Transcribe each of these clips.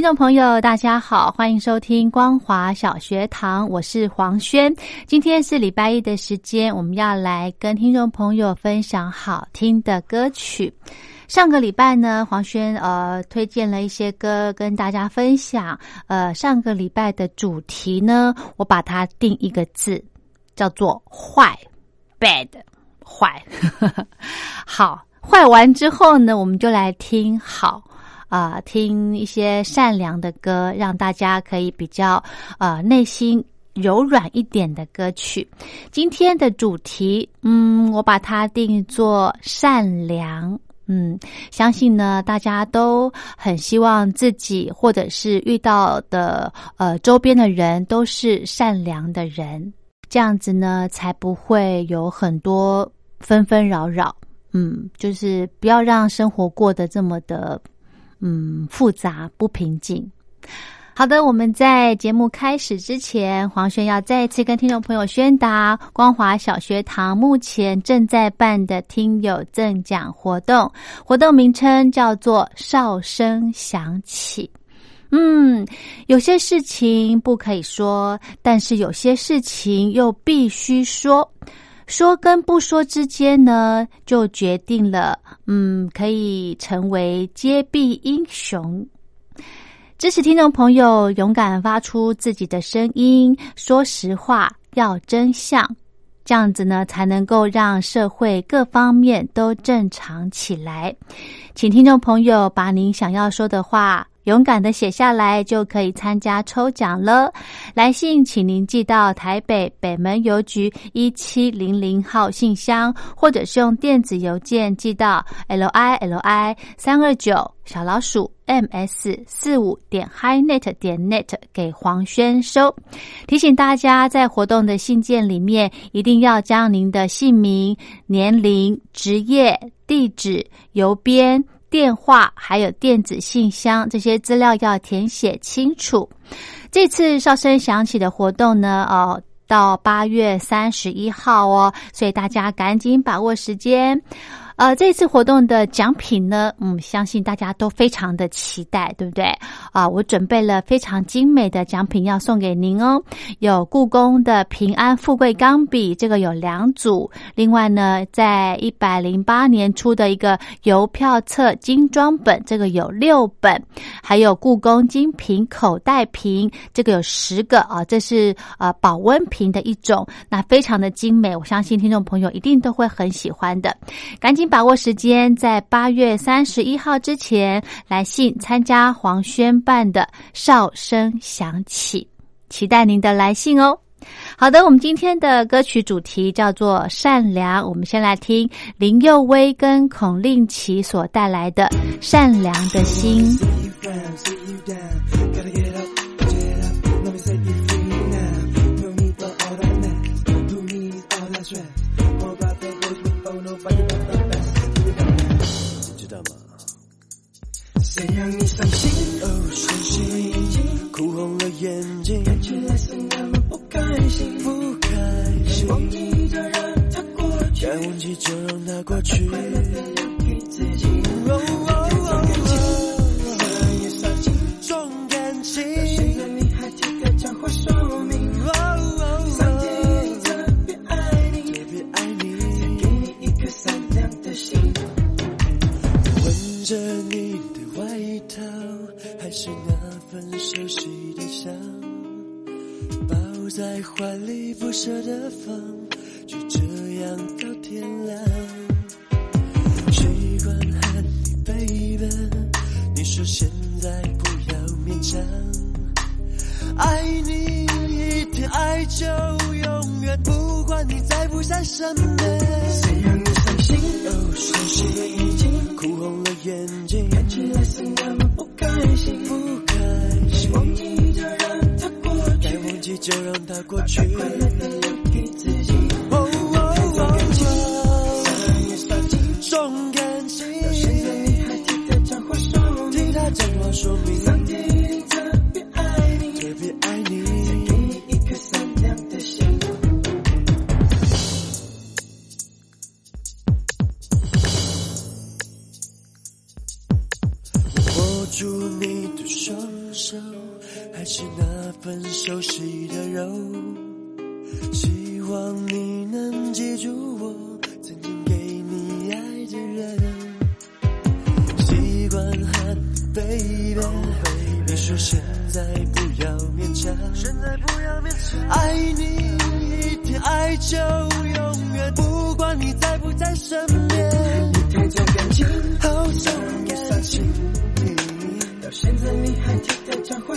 听众朋友，大家好，欢迎收听光华小学堂，我是黄轩。今天是礼拜一的时间，我们要来跟听众朋友分享好听的歌曲。上个礼拜呢，黄轩呃推荐了一些歌跟大家分享。呃，上个礼拜的主题呢，我把它定一个字，叫做坏，bad，坏。好，坏完之后呢，我们就来听好。啊，听一些善良的歌，让大家可以比较呃内心柔软一点的歌曲。今天的主题，嗯，我把它定做善良。嗯，相信呢，大家都很希望自己或者是遇到的呃周边的人都是善良的人，这样子呢才不会有很多纷纷扰扰。嗯，就是不要让生活过得这么的。嗯，复杂不平静。好的，我们在节目开始之前，黄轩要再一次跟听众朋友宣达：光华小学堂目前正在办的听友赠奖活动，活动名称叫做“哨声响起”。嗯，有些事情不可以说，但是有些事情又必须说。说跟不说之间呢，就决定了，嗯，可以成为揭弊英雄。支持听众朋友勇敢发出自己的声音，说实话，要真相，这样子呢，才能够让社会各方面都正常起来。请听众朋友把您想要说的话。勇敢的写下来就可以参加抽奖了。来信请您寄到台北北门邮局一七零零号信箱，或者是用电子邮件寄到 l i l i 三二九小老鼠 m s 四五点 highnet 点 net 给黄轩收。提醒大家，在活动的信件里面，一定要将您的姓名、年龄、职业、地址、邮编。电话还有电子信箱这些资料要填写清楚。这次哨声响起的活动呢，哦，到八月三十一号哦，所以大家赶紧把握时间。呃，这次活动的奖品呢，嗯，相信大家都非常的期待，对不对？啊，我准备了非常精美的奖品要送给您哦，有故宫的平安富贵钢笔，这个有两组；另外呢，在一百零八年出的一个邮票册精装本，这个有六本；还有故宫精品口袋瓶，这个有十个啊，这是呃保温瓶的一种，那非常的精美，我相信听众朋友一定都会很喜欢的，赶紧。把握时间，在八月三十一号之前来信参加黄轩伴的哨声响起，期待您的来信哦。好的，我们今天的歌曲主题叫做善良，我们先来听林佑威跟孔令奇所带来的《善良的心》。谁让你伤心？哦，伤心，哭红了眼睛，看起来是那么不开心，不开心。忘记就让它过去，该忘记就让它过去。眼睛看。起来是那么不开心，不开心。忘记就让它过去，该忘记就让它过去。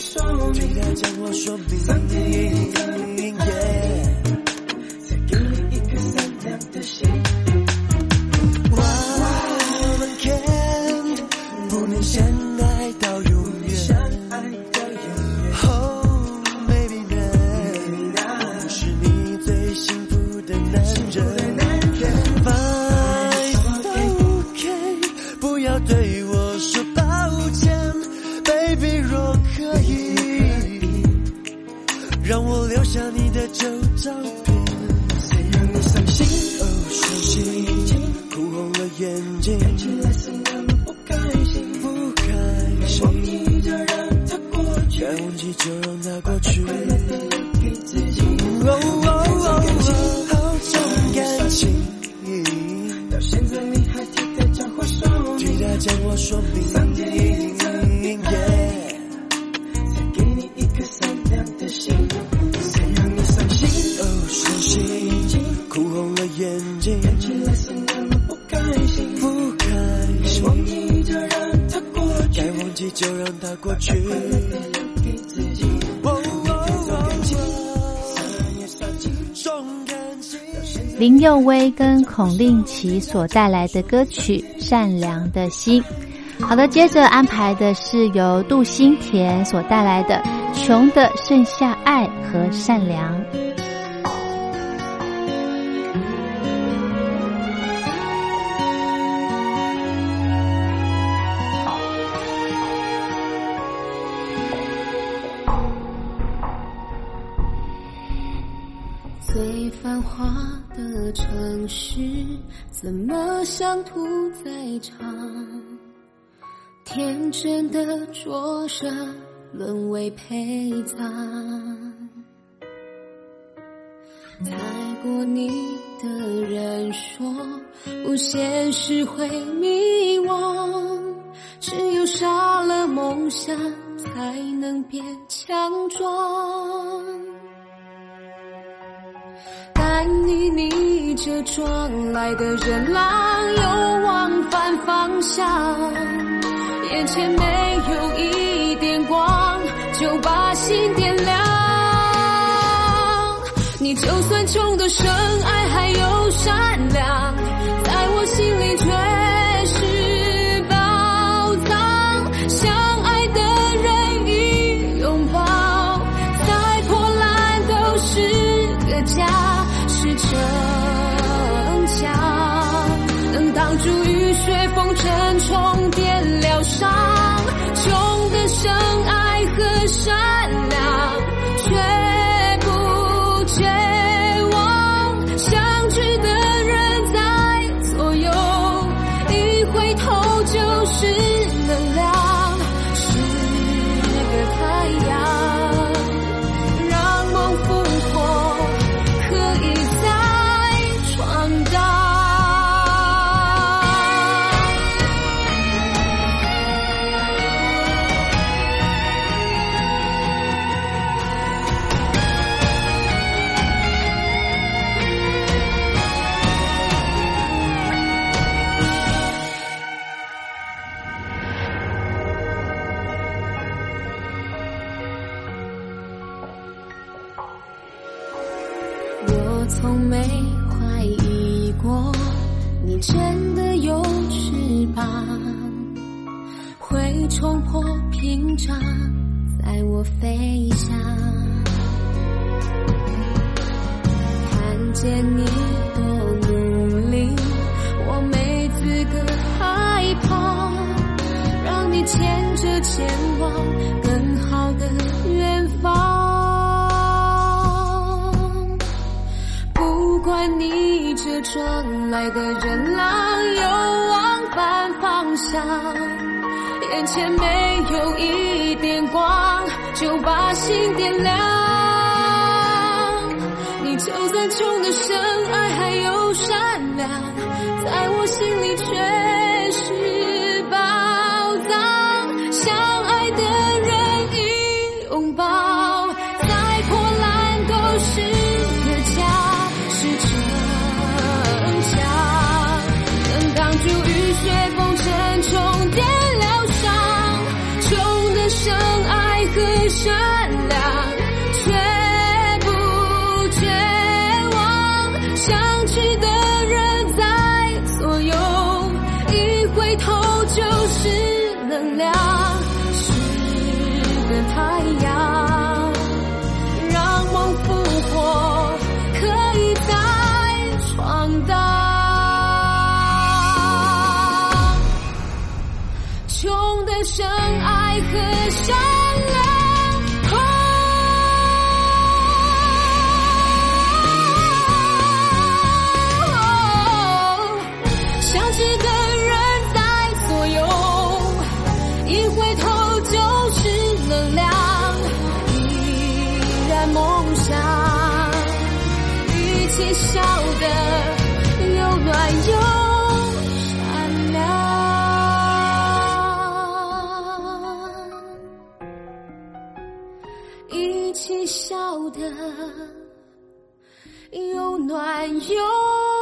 他讲话说明，替他讲话说明。三天孔令奇所带来的歌曲《善良的心》。好的，接着安排的是由杜新田所带来的《穷的剩下爱和善良》。最繁华的城市，怎么像屠宰场？天真的灼热，沦为陪葬。猜过你的人说，不现实会迷惘，只有杀了梦想，才能变强壮。看你逆着撞来的人浪，又往反方向，眼前没有一点光，就把心点亮。你就算穷的深爱还有善良，在我心里却尘，重点疗伤。我从没怀疑过，你真的有翅膀，会冲破屏障，载我飞翔。看见你多努力，我没资格害怕，让你牵着前往逆着转来的人浪，又往反方向，眼前没有一点光，就把心点亮。你就算穷的深爱还有善良，在我心里却是一起笑得又暖又善良。一起笑得又暖又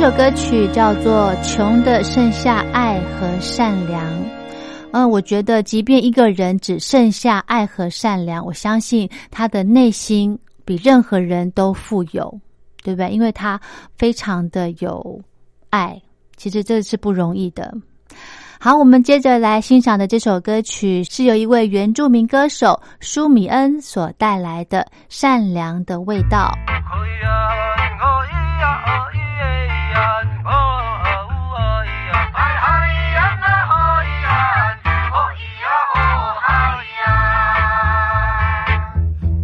这首歌曲叫做《穷的剩下爱和善良》。嗯，我觉得，即便一个人只剩下爱和善良，我相信他的内心比任何人都富有。对不对？因为他非常的有爱，其实这是不容易的。好，我们接着来欣赏的这首歌曲是由一位原住民歌手舒米恩所带来的《善良的味道》。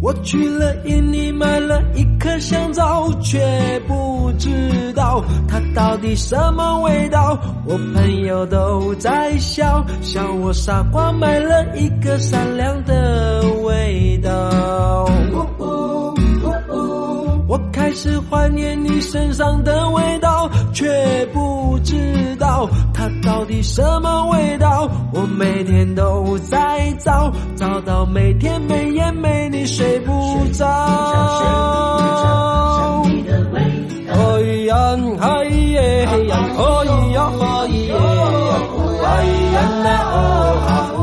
我去了印尼买了一颗香皂，却不知道它到底什么味道。我朋友都在笑，笑我傻瓜买了一个善良的味道。我开始怀念你身上的味道，却到底什么味道。我每天都在找，找到每天每夜没你睡不着。哎呀，嗨耶，哎呀，哎呀，哎耶，哎呀，那哦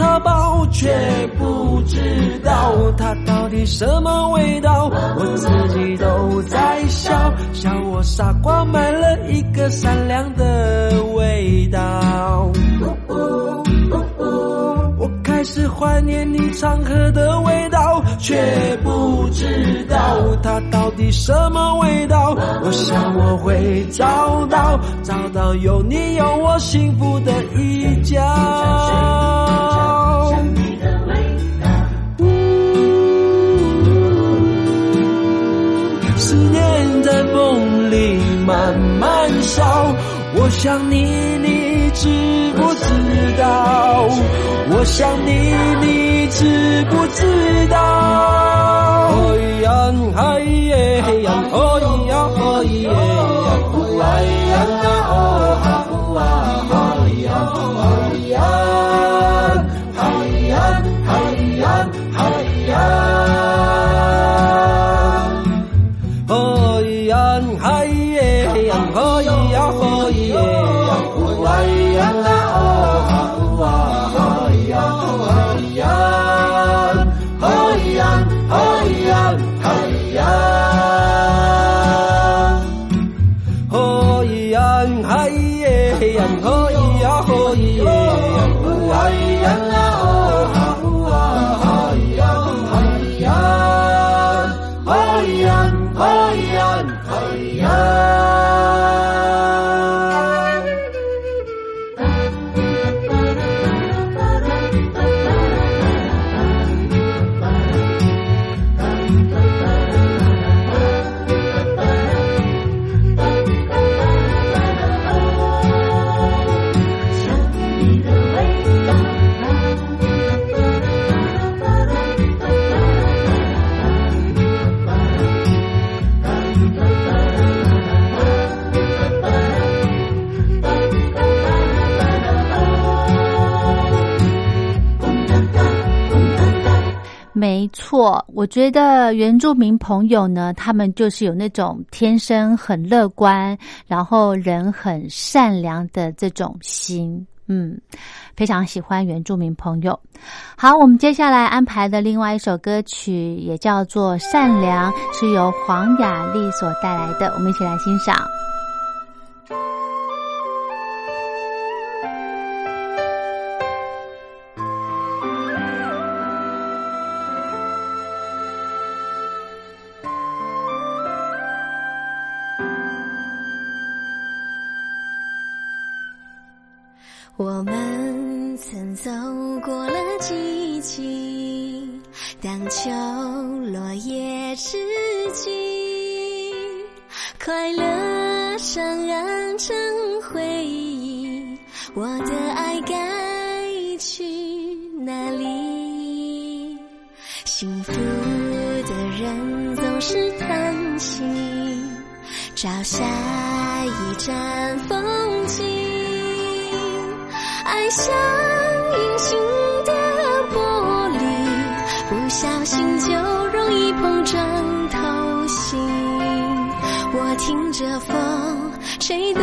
茶包，却不知道它到底什么味道。我自己都在笑，笑我傻瓜买了一个善良的味道。我开始怀念你常喝的味道，却不知道它到底什么味道。我想我会找到，找到有你有我幸福的一角。我想你，你知不知道？我想你，你知不知道？哎呀，哎耶，哎呀，哎呀，哎耶，哎呀，哦哈呜啊，哎呀，哎呀，哎呀，哎呀，哎呀。呀，我觉得原住民朋友呢，他们就是有那种天生很乐观，然后人很善良的这种心。嗯，非常喜欢原住民朋友。好，我们接下来安排的另外一首歌曲也叫做《善良》，是由黄雅莉所带来的，我们一起来欣赏。像隐形的玻璃，不小心就容易碰撞透心。我听着风吹的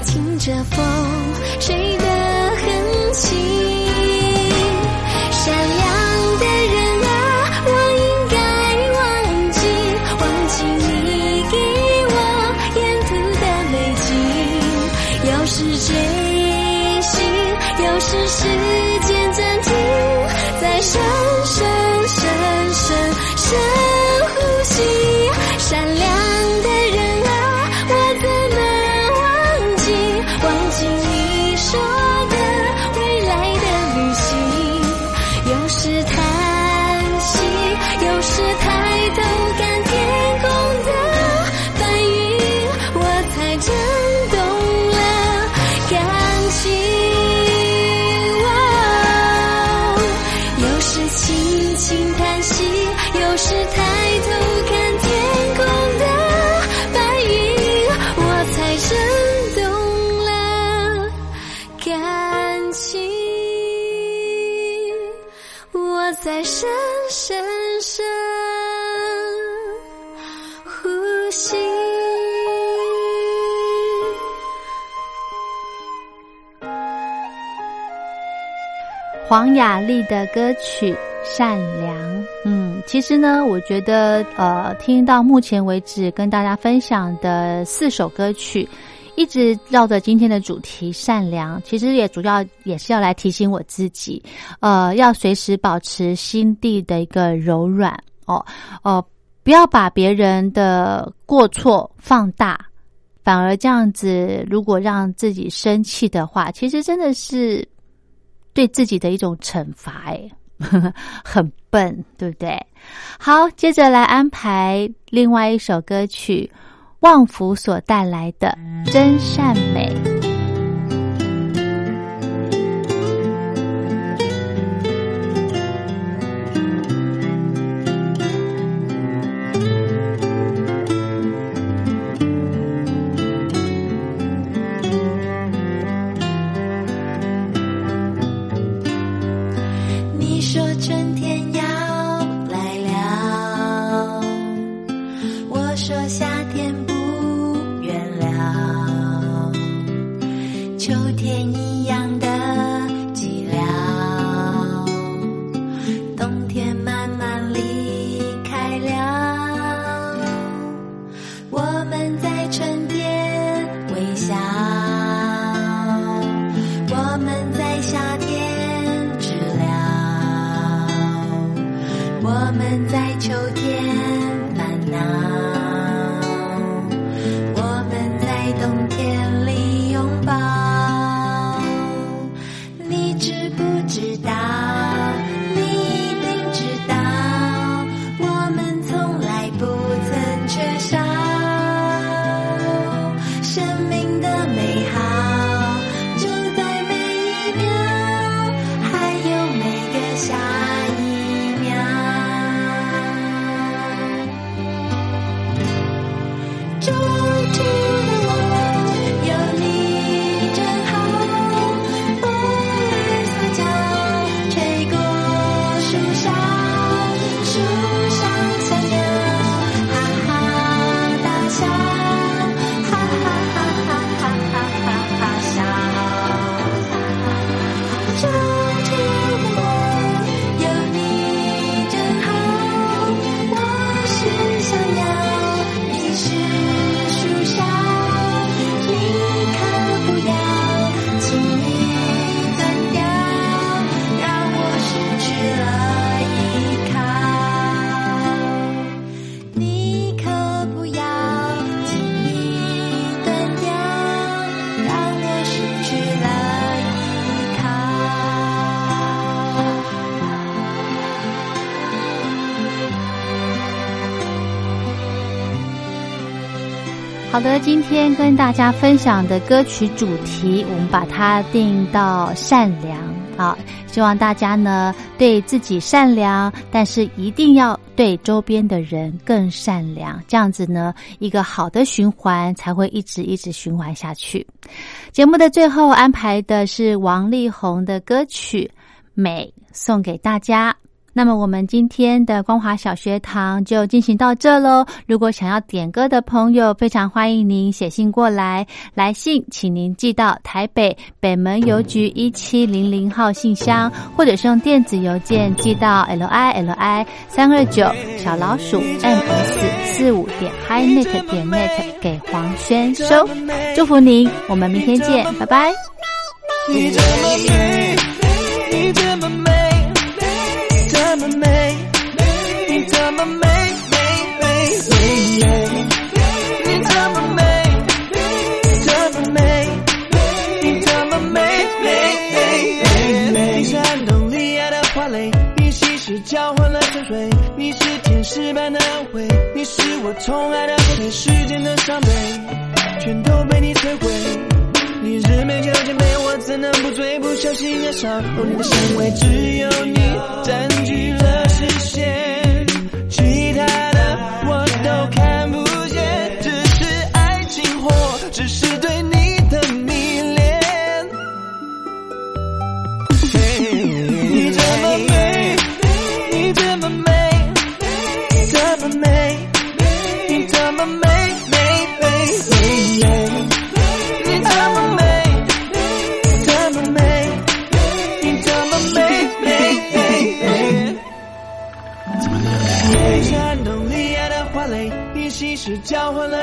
听着风黄雅莉的歌曲《善良》，嗯，其实呢，我觉得，呃，听到目前为止跟大家分享的四首歌曲，一直绕着今天的主题“善良”，其实也主要也是要来提醒我自己，呃，要随时保持心地的一个柔软哦，哦、不要把别人的过错放大，反而这样子，如果让自己生气的话，其实真的是对自己的一种惩罚，哎，很笨，对不对？好，接着来安排另外一首歌曲，旺福所带来的《真善美》。在秋天烦恼，今天跟大家分享的歌曲主题，我们把它定到善良啊，希望大家呢对自己善良，但是一定要对周边的人更善良，这样子呢，一个好的循环才会一直一直循环下去。节目的最后安排的是王力宏的歌曲《美》，送给大家。那么我们今天的光华小学堂就进行到这喽。如果想要点歌的朋友，非常欢迎您写信过来。来信请您寄到台北北门邮局一七零零号信箱，或者是用电子邮件寄到 l i l i 三二九小老鼠 m s 四五点 highnet 点 net 给黄轩收。祝福您，我们明天见，拜拜。你这么美，般的安慰，你是我宠爱的对时间的伤悲，全都被你摧毁。你日美酒千杯，我怎能不醉？不小心爱上哦，你的香味只有你占据了视线，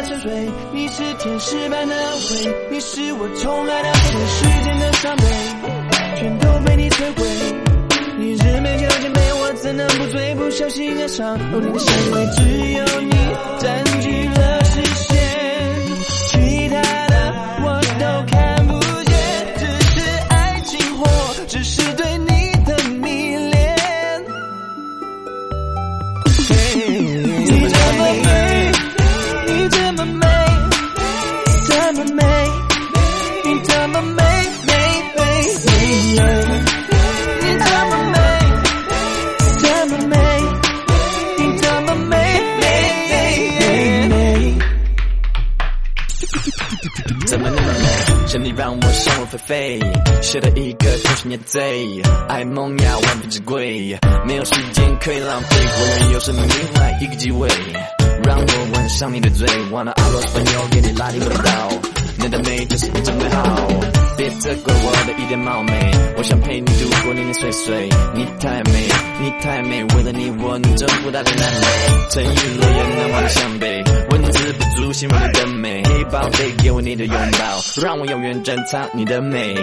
沉睡，你是天使般的安慰，你是我从爱的全世间的伤悲，全都被你摧毁。你日美酒千杯，我怎能不醉？不小心爱上哦，你的香味只有你占据了也贼，爱梦呀万分之贵，没有时间可以浪费，果然有生命另外一个机会，让我吻上你的嘴，忘了阿罗斯朋友给你拉丁味道，你的美就是一种美好，别责怪我的一点冒昧，我想陪你度过年年岁岁，你太美，你太美，为了你我能征服大江南北，沉鱼落雁难忘的湘北，文字不足欣赏你的美，嘿宝贝，给我你的拥抱，让我永远珍藏你的美。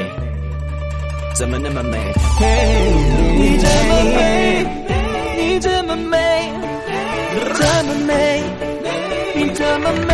怎么那么美？嘿，你这么美，你这么美，这么美，你这么美美美。